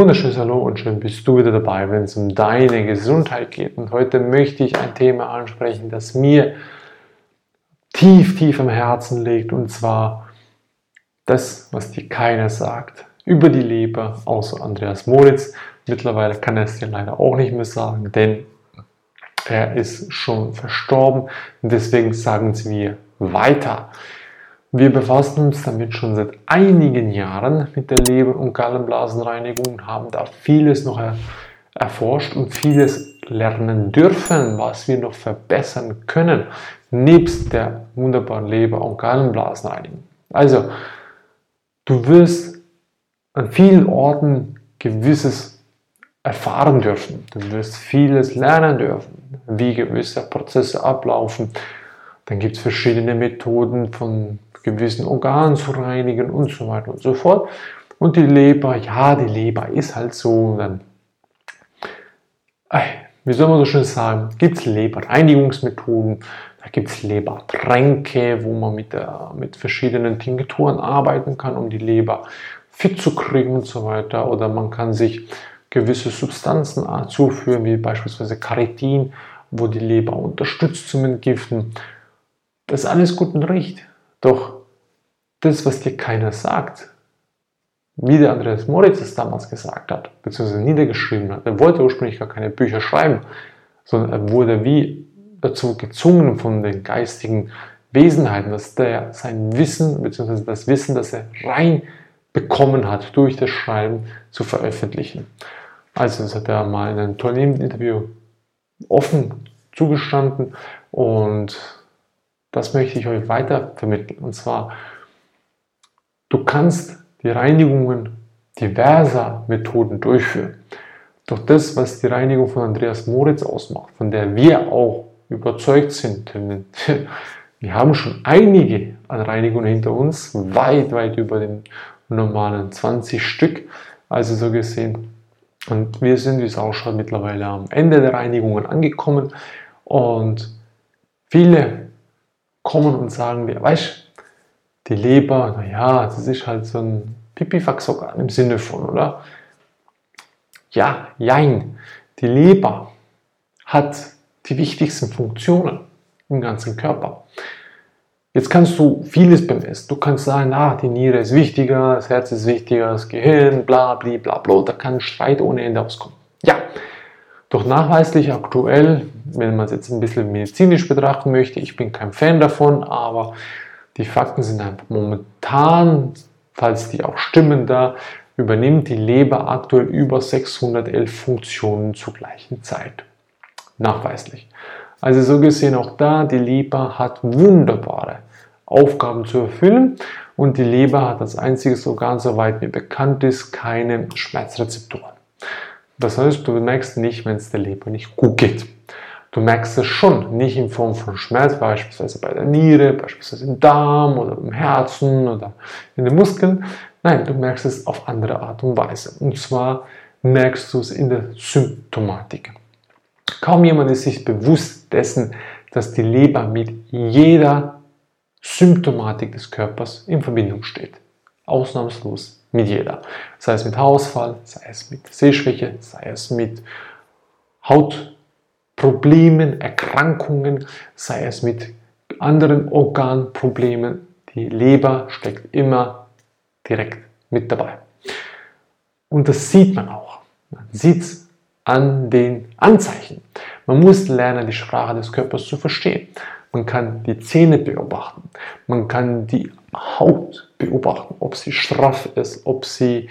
wunderschönes Hallo und schön bist du wieder dabei, wenn es um deine Gesundheit geht. Und heute möchte ich ein Thema ansprechen, das mir tief, tief am Herzen liegt. Und zwar das, was dir keiner sagt. Über die Leber, außer Andreas Moritz. Mittlerweile kann er es dir leider auch nicht mehr sagen, denn er ist schon verstorben. Und deswegen sagen sie mir weiter. Wir befassen uns damit schon seit einigen Jahren mit der Leber- und Gallenblasenreinigung und haben da vieles noch erforscht und vieles lernen dürfen, was wir noch verbessern können, nebst der wunderbaren Leber- und Gallenblasenreinigung. Also, du wirst an vielen Orten gewisses erfahren dürfen. Du wirst vieles lernen dürfen, wie gewisse Prozesse ablaufen. Dann gibt es verschiedene Methoden von gewissen Organen zu reinigen und so weiter und so fort. Und die Leber, ja, die Leber ist halt so, dann, wie soll man so schön sagen, gibt es Leberreinigungsmethoden, da gibt es Lebertränke, wo man mit, der, mit verschiedenen Tinkturen arbeiten kann, um die Leber fit zu kriegen und so weiter. Oder man kann sich gewisse Substanzen zuführen, wie beispielsweise Caritin, wo die Leber unterstützt zum Entgiften. Das ist alles gut und recht. Doch das, was dir keiner sagt, wie der Andreas Moritz es damals gesagt hat, beziehungsweise niedergeschrieben hat, er wollte ursprünglich gar keine Bücher schreiben, sondern er wurde wie dazu gezwungen von den geistigen Wesenheiten, dass der sein Wissen, beziehungsweise das Wissen, das er rein bekommen hat durch das Schreiben, zu veröffentlichen. Also das hat er mal in einem tollen Interview offen zugestanden und das möchte ich euch weiter vermitteln. Und zwar, du kannst die Reinigungen diverser Methoden durchführen. Doch das, was die Reinigung von Andreas Moritz ausmacht, von der wir auch überzeugt sind, wir haben schon einige an Reinigungen hinter uns, weit, weit über den normalen 20 Stück, also so gesehen. Und wir sind, wie es ausschaut, mittlerweile am Ende der Reinigungen angekommen und viele kommen und sagen dir, weißt die Leber, naja, das ist halt so ein Pipifax-Organ im Sinne von, oder? Ja, jein. Die Leber hat die wichtigsten Funktionen im ganzen Körper. Jetzt kannst du vieles bemessen. Du kannst sagen, ah, die Niere ist wichtiger, das Herz ist wichtiger, das Gehirn, bla, bla, bla, bla. Da kann Streit ohne Ende auskommen. Ja, doch nachweislich aktuell, wenn man es jetzt ein bisschen medizinisch betrachten möchte, ich bin kein Fan davon, aber die Fakten sind einfach momentan, falls die auch stimmen da, übernimmt die Leber aktuell über 611 Funktionen zur gleichen Zeit. Nachweislich. Also so gesehen auch da, die Leber hat wunderbare Aufgaben zu erfüllen und die Leber hat als einziges Organ, soweit mir bekannt ist, keine Schmerzrezeptoren. Das heißt, du merkst nicht, wenn es der Leber nicht gut geht. Du merkst es schon, nicht in Form von Schmerz, beispielsweise bei der Niere, beispielsweise im Darm oder im Herzen oder in den Muskeln. Nein, du merkst es auf andere Art und Weise. Und zwar merkst du es in der Symptomatik. Kaum jemand ist sich bewusst dessen, dass die Leber mit jeder Symptomatik des Körpers in Verbindung steht. Ausnahmslos mit jeder. Sei es mit Haarausfall, sei es mit Sehschwäche, sei es mit Hautproblemen, Erkrankungen, sei es mit anderen Organproblemen. Die Leber steckt immer direkt mit dabei. Und das sieht man auch. Man sieht es an den Anzeichen. Man muss lernen, die Sprache des Körpers zu verstehen. Man kann die Zähne beobachten. Man kann die Haut beobachten, ob sie straff ist, ob sie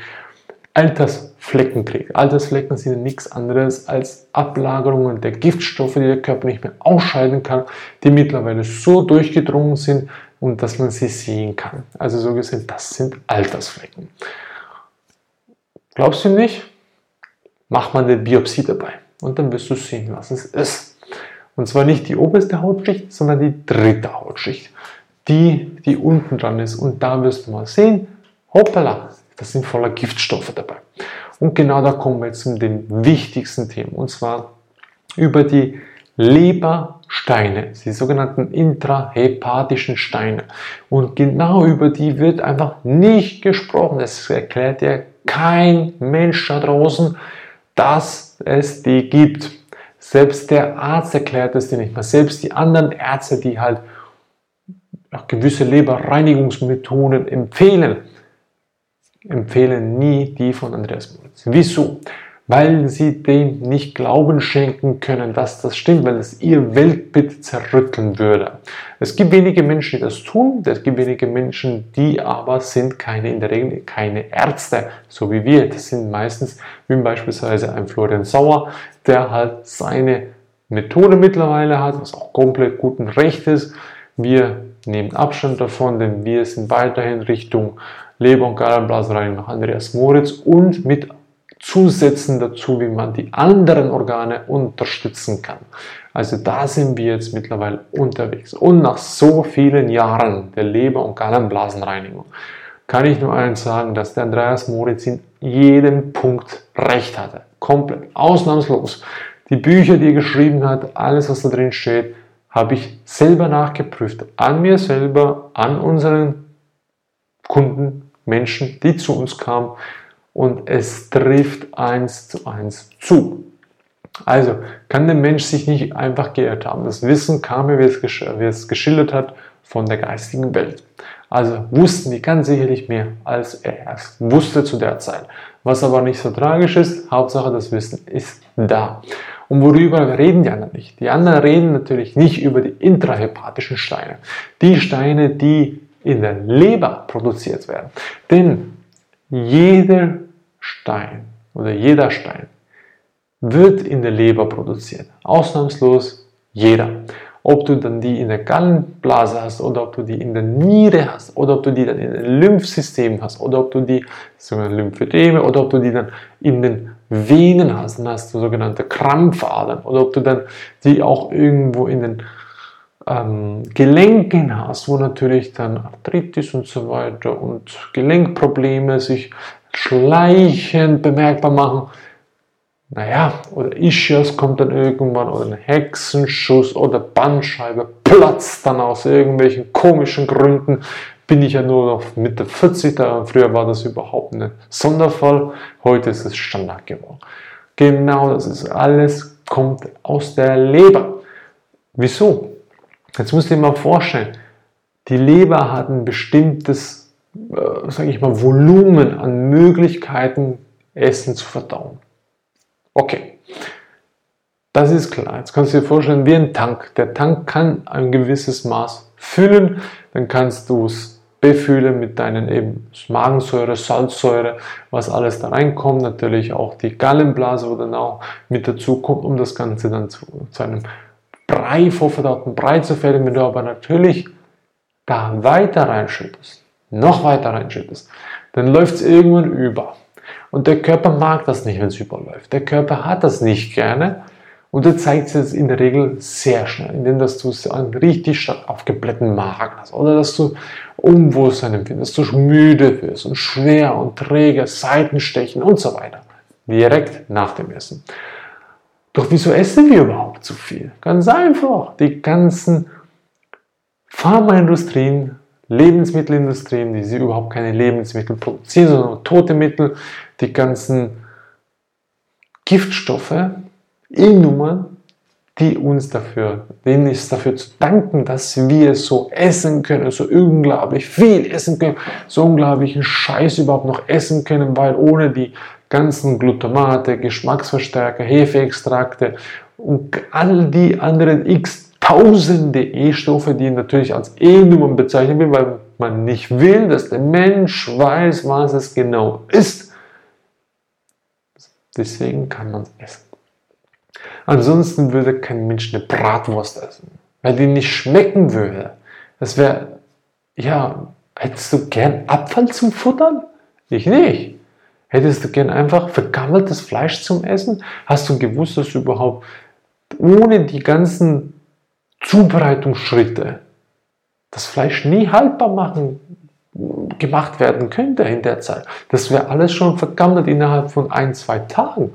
Altersflecken kriegt. Altersflecken sind nichts anderes als Ablagerungen der Giftstoffe, die der Körper nicht mehr ausscheiden kann, die mittlerweile so durchgedrungen sind und dass man sie sehen kann. Also so gesehen, das sind Altersflecken. Glaubst du nicht? Mach mal eine Biopsie dabei und dann wirst du sehen, was es ist. Und zwar nicht die oberste Hautschicht, sondern die dritte Hautschicht die, die unten dran ist. Und da wirst du mal sehen, hoppala, das sind voller Giftstoffe dabei. Und genau da kommen wir zu dem wichtigsten Thema, und zwar über die Lebersteine, die sogenannten intrahepatischen Steine. Und genau über die wird einfach nicht gesprochen. Das erklärt dir kein Mensch da draußen, dass es die gibt. Selbst der Arzt erklärt es dir nicht mal. Selbst die anderen Ärzte, die halt gewisse Leberreinigungsmethoden empfehlen, empfehlen nie die von Andreas Moritz. Wieso? weil sie dem nicht Glauben schenken können, dass das stimmt, weil es ihr Weltbild zerrütteln würde. Es gibt wenige Menschen, die das tun, es gibt wenige Menschen, die aber sind keine, in der Regel keine Ärzte, so wie wir. Das sind meistens, wie beispielsweise ein Florian Sauer, der halt seine Methode mittlerweile hat, was auch komplett gut und recht ist. Wir nehmen Abstand davon, denn wir sind weiterhin Richtung Leber- und Gallenblasenreinigung nach Andreas Moritz und mit Zusätzen dazu, wie man die anderen Organe unterstützen kann. Also da sind wir jetzt mittlerweile unterwegs. Und nach so vielen Jahren der Leber- und Gallenblasenreinigung kann ich nur eins sagen, dass der Andreas Moritz in jedem Punkt recht hatte. Komplett, ausnahmslos. Die Bücher, die er geschrieben hat, alles, was da drin steht, habe ich selber nachgeprüft. An mir selber, an unseren Kunden, Menschen, die zu uns kamen und es trifft eins zu eins zu. Also kann der Mensch sich nicht einfach geirrt haben. Das Wissen kam wie es, gesch wie es geschildert hat, von der geistigen Welt. Also wussten die ganz sicherlich mehr, als er erst wusste zu der Zeit. Was aber nicht so tragisch ist, Hauptsache das Wissen ist da. Und worüber reden die anderen nicht? Die anderen reden natürlich nicht über die intrahepatischen Steine. Die Steine, die in der Leber produziert werden. Denn jeder Stein oder jeder Stein wird in der Leber produziert. Ausnahmslos jeder. Ob du dann die in der Gallenblase hast oder ob du die in der Niere hast oder ob du die dann in den Lymphsystem hast oder ob du die sogenannten Lymphödeme oder ob du die dann in den Venen hast, dann hast du sogenannte Krampfadern oder ob du dann die auch irgendwo in den ähm, Gelenken hast, wo natürlich dann Arthritis und so weiter und Gelenkprobleme sich schleichend bemerkbar machen. Naja, oder Ischias kommt dann irgendwann oder ein Hexenschuss oder Bandscheibe platzt dann aus irgendwelchen komischen Gründen. Bin ich ja nur noch Mitte 40, da früher war das überhaupt ein Sonderfall, heute ist es Standard geworden. Genau, das ist alles, kommt aus der Leber. Wieso? Jetzt musst du dir mal vorstellen, die Leber hat ein bestimmtes äh, sage ich mal, Volumen an Möglichkeiten, Essen zu verdauen. Okay, das ist klar. Jetzt kannst du dir vorstellen, wie ein Tank. Der Tank kann ein gewisses Maß füllen, dann kannst du es befüllen mit deinen eben Magensäure, Salzsäure, was alles da reinkommt, natürlich auch die Gallenblase, wo dann auch mit dazu kommt, um das Ganze dann zu, zu einem Brei, vorverdauten Brei zu fertigen. Wenn du aber natürlich da weiter reinschüttest, noch weiter reinschüttest, dann läuft es irgendwann über. Und der Körper mag das nicht, wenn es überläuft. Der Körper hat das nicht gerne und er zeigt es in der Regel sehr schnell, indem dass du einen richtig stark aufgeblähten Magen hast oder dass du Unwohlsein empfindest, dass du müde wirst und schwer und träge, Seitenstechen und so weiter. Direkt nach dem Essen. Doch wieso essen wir überhaupt zu viel? Ganz einfach. Die ganzen Pharmaindustrien Lebensmittelindustrien, die sie überhaupt keine Lebensmittel produzieren, sondern tote Mittel, die ganzen Giftstoffe, E-Nummern, die uns dafür, denen ist dafür zu danken, dass wir so essen können, so unglaublich viel essen können, so unglaublichen Scheiß überhaupt noch essen können, weil ohne die ganzen Glutamate, Geschmacksverstärker, Hefeextrakte und all die anderen x tausende E-Stoffe, die natürlich als E-Nummern bezeichnet werden, weil man nicht will, dass der Mensch weiß, was es genau ist. Deswegen kann man es essen. Ansonsten würde kein Mensch eine Bratwurst essen, weil die nicht schmecken würde. Das wäre, ja, hättest du gern Abfall zum Futtern? Ich nicht. Hättest du gern einfach vergammeltes Fleisch zum Essen? Hast du gewusst, dass du überhaupt ohne die ganzen Zubereitungsschritte das Fleisch nie haltbar machen, gemacht werden könnte in der Zeit. Das wäre alles schon vergammelt innerhalb von ein, zwei Tagen.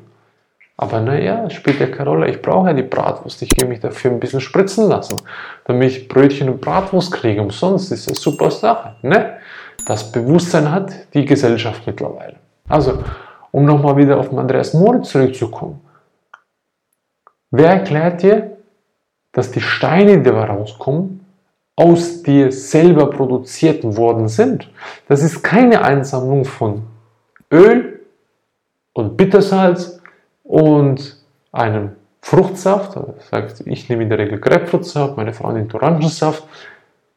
Aber naja, spielt ja keine Rolle. Ich brauche ja die Bratwurst. Ich gehe mich dafür ein bisschen spritzen lassen, damit ich Brötchen und Bratwurst kriege. Umsonst ist das super Sache. Ne? Das Bewusstsein hat die Gesellschaft mittlerweile. Also, um nochmal wieder auf Andreas Moritz zurückzukommen. Wer erklärt dir, dass die Steine, die da rauskommen, aus dir selber produziert worden sind? Das ist keine Einsammlung von Öl und Bittersalz und einem Fruchtsaft. Ich nehme in der Regel Grapefruitsaft, meine Frau nimmt Orangensaft.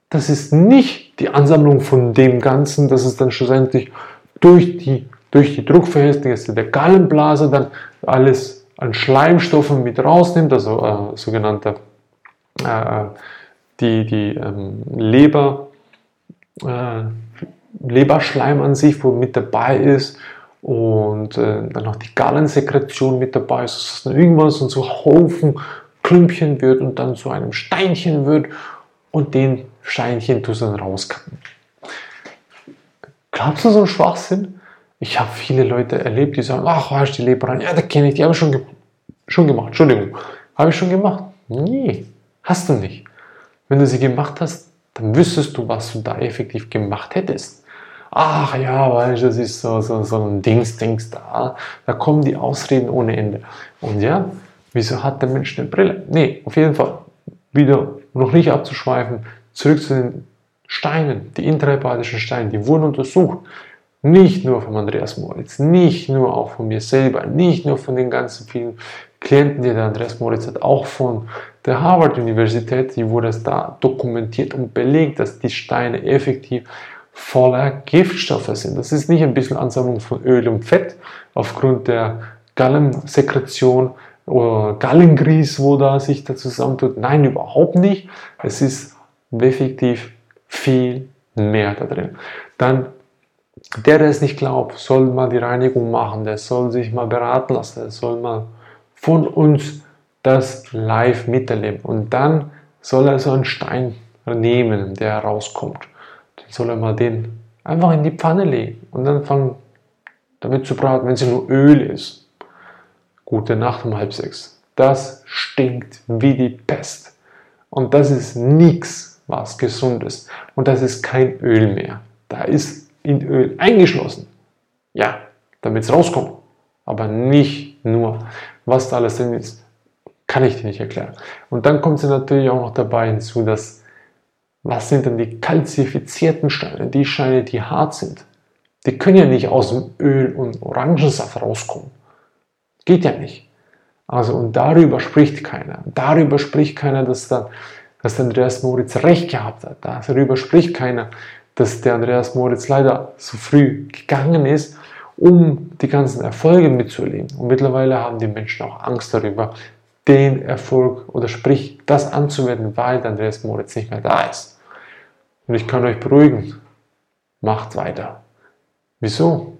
Das ist nicht die Ansammlung von dem Ganzen, dass es dann schlussendlich durch die, durch die Druckverhältnisse der Gallenblase dann alles an Schleimstoffen mit rausnimmt, also äh, sogenannte äh, die, die ähm, Leber, äh, Leberschleim an sich, wo mit dabei ist und äh, dann noch die Gallensekretion mit dabei ist, dass es dann irgendwann so zu Haufen Klümpchen wird und dann zu einem Steinchen wird und den Steinchen tust du dann rauskappen. Glaubst du so einen Schwachsinn? Ich habe viele Leute erlebt, die sagen, ach, hast die Leber rein? Ja, da kenne ich, die habe ich schon, ge schon gemacht. Entschuldigung, habe ich schon gemacht? Nee, hast du nicht. Wenn du sie gemacht hast, dann wüsstest du, was du da effektiv gemacht hättest ach ja, weißt das ist so, so, so ein Dings, Dings da. Da kommen die Ausreden ohne Ende. Und ja, wieso hat der Mensch eine Brille? Nee, auf jeden Fall, wieder noch nicht abzuschweifen, zurück zu den Steinen, die intrahepathischen Steine, die wurden untersucht. Nicht nur von Andreas Moritz, nicht nur auch von mir selber, nicht nur von den ganzen vielen Klienten, die der Andreas Moritz hat, auch von der Harvard-Universität, die wurde es da dokumentiert und belegt, dass die Steine effektiv voller Giftstoffe sind. Das ist nicht ein bisschen Ansammlung von Öl und Fett aufgrund der Gallensekretion oder Gallengries, wo da sich da zusammentut. Nein, überhaupt nicht. Es ist effektiv viel mehr da drin. Dann der, der es nicht glaubt, soll mal die Reinigung machen, der soll sich mal beraten lassen, der soll mal von uns das live miterleben. Und dann soll er so einen Stein nehmen, der herauskommt soll er mal den einfach in die Pfanne legen und dann fangen damit zu braten, wenn es nur Öl ist. Gute Nacht um halb sechs. Das stinkt wie die Pest. Und das ist nichts, was gesund ist. Und das ist kein Öl mehr. Da ist in Öl eingeschlossen. Ja, damit es rauskommt. Aber nicht nur. Was da alles drin ist, kann ich dir nicht erklären. Und dann kommt sie natürlich auch noch dabei hinzu, dass was sind denn die kalzifizierten Steine? Die Steine, die hart sind. Die können ja nicht aus dem Öl und Orangensaft rauskommen. Geht ja nicht. Also, und darüber spricht keiner. Darüber spricht keiner, dass, dann, dass der Andreas Moritz recht gehabt hat. Darüber spricht keiner, dass der Andreas Moritz leider so früh gegangen ist, um die ganzen Erfolge mitzuerleben. Und mittlerweile haben die Menschen auch Angst darüber, den Erfolg oder sprich das anzuwenden, weil Andreas Moritz nicht mehr da ist. Und ich kann euch beruhigen, macht weiter. Wieso?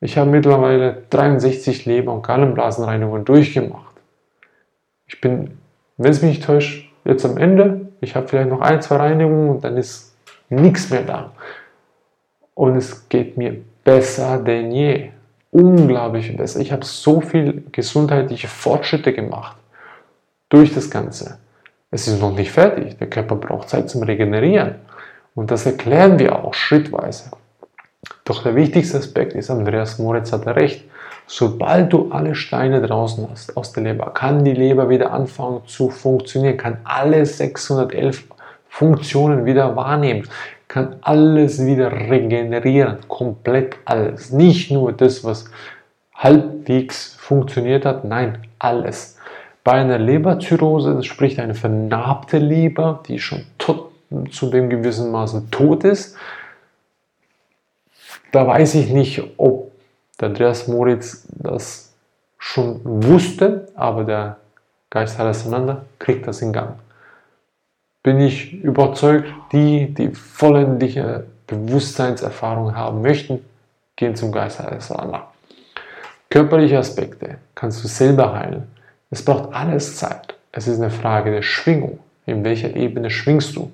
Ich habe mittlerweile 63 Leber- und Gallenblasenreinigungen durchgemacht. Ich bin, wenn es mich nicht täuscht, jetzt am Ende. Ich habe vielleicht noch ein, zwei Reinigungen und dann ist nichts mehr da. Und es geht mir besser denn je. Unglaublich besser. Ich habe so viel gesundheitliche Fortschritte gemacht durch das Ganze. Es ist noch nicht fertig. Der Körper braucht Zeit zum Regenerieren. Und das erklären wir auch schrittweise. Doch der wichtigste Aspekt ist, Andreas Moritz hatte recht, sobald du alle Steine draußen hast aus der Leber, kann die Leber wieder anfangen zu funktionieren, kann alle 611 Funktionen wieder wahrnehmen, kann alles wieder regenerieren, komplett alles. Nicht nur das, was halbwegs funktioniert hat, nein, alles. Bei einer Leberzirrhose, das spricht eine vernarbte Leber, die schon tot, zu dem gewissen Maße tot ist, da weiß ich nicht, ob der Andreas Moritz das schon wusste, aber der Geist Alexander kriegt das in Gang. Bin ich überzeugt, die, die vollendliche Bewusstseinserfahrung haben möchten, gehen zum Geist Alexander. Körperliche Aspekte kannst du selber heilen. Es braucht alles Zeit. Es ist eine Frage der Schwingung. In welcher Ebene schwingst du?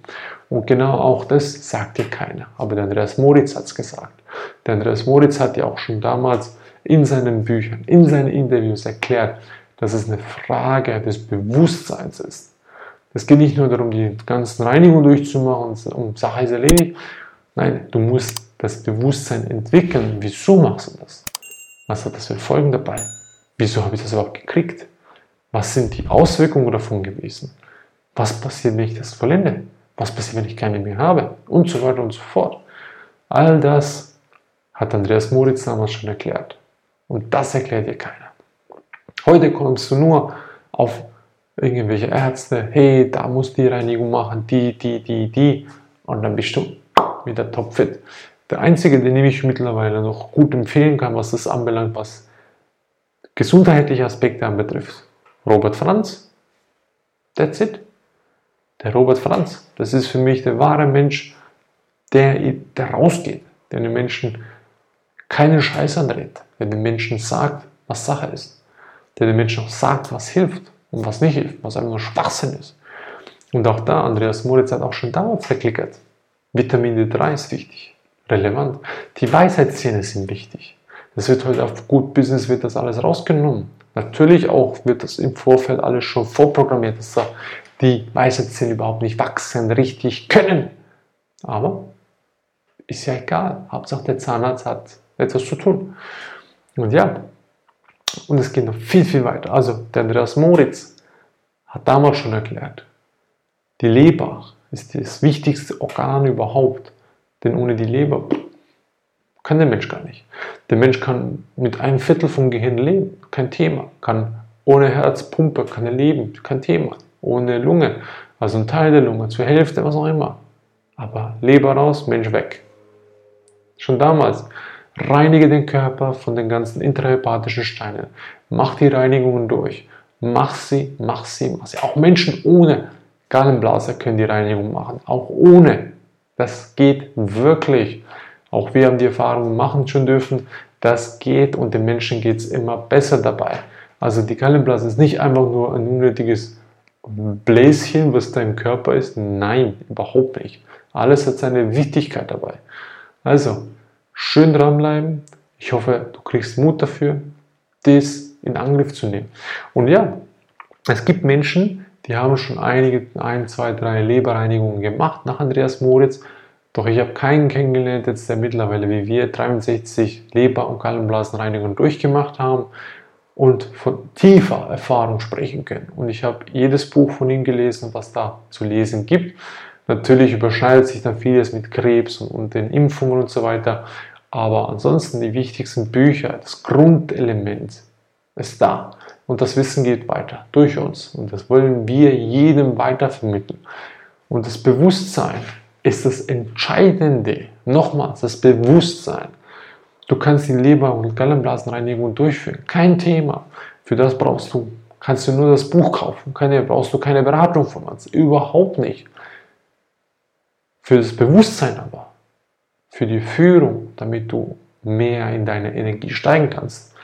Und genau auch das sagt dir keiner. Aber der Andreas Moritz hat es gesagt. Der Andreas Moritz hat ja auch schon damals in seinen Büchern, in seinen Interviews erklärt, dass es eine Frage des Bewusstseins ist. Es geht nicht nur darum, die ganzen Reinigungen durchzumachen und Sache ist erledigt. Nein, du musst das Bewusstsein entwickeln, wieso machst du das? Was hat das für Folgen dabei? Wieso habe ich das überhaupt gekriegt? Was sind die Auswirkungen davon gewesen? Was passiert, wenn ich das vollende? Was passiert, wenn ich keine mehr habe? Und so weiter und so fort. All das hat Andreas Moritz damals schon erklärt. Und das erklärt dir keiner. Heute kommst du nur auf irgendwelche Ärzte, hey, da muss die Reinigung machen, die, die, die, die. Und dann bist du wieder topfit. Der einzige, den ich mittlerweile noch gut empfehlen kann, was das anbelangt, was gesundheitliche Aspekte anbetrifft. Robert Franz. That's it. Der Robert Franz. Das ist für mich der wahre Mensch, der, der rausgeht, der den Menschen keinen Scheiß andreht, der den Menschen sagt, was Sache ist, der den Menschen auch sagt, was hilft und was nicht hilft, was einfach nur Schwachsinn ist. Und auch da, Andreas Moritz hat auch schon damals verklickert. Vitamin D3 ist wichtig, relevant. Die Weisheitszähne sind wichtig. Das wird heute auf Good Business wird das alles rausgenommen. Natürlich auch wird das im Vorfeld alles schon vorprogrammiert, dass die Weisheitszähne überhaupt nicht wachsen, richtig können. Aber ist ja egal. Hauptsache der Zahnarzt hat etwas zu tun. Und ja, und es geht noch viel, viel weiter. Also der Andreas Moritz hat damals schon erklärt, die Leber ist das wichtigste Organ überhaupt. Denn ohne die Leber kann der Mensch gar nicht. Der Mensch kann mit einem Viertel vom Gehirn leben, kein Thema. Kann ohne Herzpumpe, kann er leben, kein Thema. Ohne Lunge, also ein Teil der Lunge, zur Hälfte, was auch immer. Aber Leber raus, Mensch weg. Schon damals. Reinige den Körper von den ganzen intrahepathischen Steinen. Mach die Reinigungen durch. Mach sie, mach sie, mach sie. Auch Menschen ohne Gallenblase können die Reinigung machen. Auch ohne. Das geht wirklich. Auch wir haben die Erfahrung machen schon dürfen, das geht und den Menschen geht es immer besser dabei. Also die Gallenblase ist nicht einfach nur ein unnötiges Bläschen, was da im Körper ist. Nein, überhaupt nicht. Alles hat seine Wichtigkeit dabei. Also, schön dranbleiben. Ich hoffe, du kriegst Mut dafür, das in Angriff zu nehmen. Und ja, es gibt Menschen, die haben schon einige, ein, zwei, drei Leberreinigungen gemacht nach Andreas Moritz doch ich habe keinen kennengelernt, jetzt der mittlerweile wie wir 63 Leber- und Gallenblasenreinigungen durchgemacht haben und von tiefer Erfahrung sprechen können. Und ich habe jedes Buch von ihm gelesen, was da zu lesen gibt. Natürlich überschneidet sich dann vieles mit Krebs und, und den Impfungen und so weiter. Aber ansonsten die wichtigsten Bücher, das Grundelement ist da. Und das Wissen geht weiter durch uns. Und das wollen wir jedem weitervermitteln. Und das Bewusstsein, ist das Entscheidende, nochmals, das Bewusstsein. Du kannst die Leber- und Gallenblasenreinigung durchführen, kein Thema. Für das brauchst du, kannst du nur das Buch kaufen, keine, brauchst du keine Beratung von uns, überhaupt nicht. Für das Bewusstsein aber, für die Führung, damit du mehr in deine Energie steigen kannst,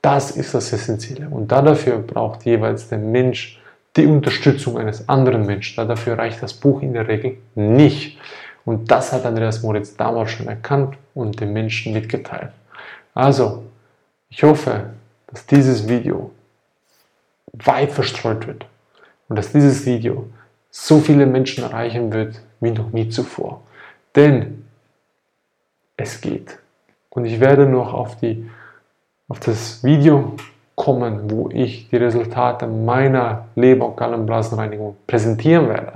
das ist das Essentielle. Und dafür braucht jeweils der Mensch die Unterstützung eines anderen Menschen. Dafür reicht das Buch in der Regel nicht. Und das hat Andreas Moritz damals schon erkannt und den Menschen mitgeteilt. Also, ich hoffe, dass dieses Video weit verstreut wird und dass dieses Video so viele Menschen erreichen wird wie noch nie zuvor. Denn es geht. Und ich werde noch auf, die, auf das Video kommen, wo ich die Resultate meiner Leber- und Gallenblasenreinigung präsentieren werde.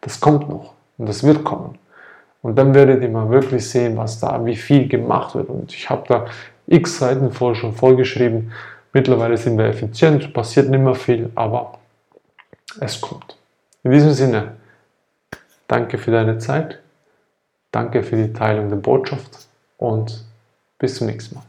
Das kommt noch und das wird kommen. Und dann werdet ihr mal wirklich sehen, was da, wie viel gemacht wird. Und ich habe da x Seiten voll schon vollgeschrieben. Mittlerweile sind wir effizient, passiert nicht mehr viel, aber es kommt. In diesem Sinne, danke für deine Zeit, danke für die Teilung der Botschaft und bis zum nächsten Mal.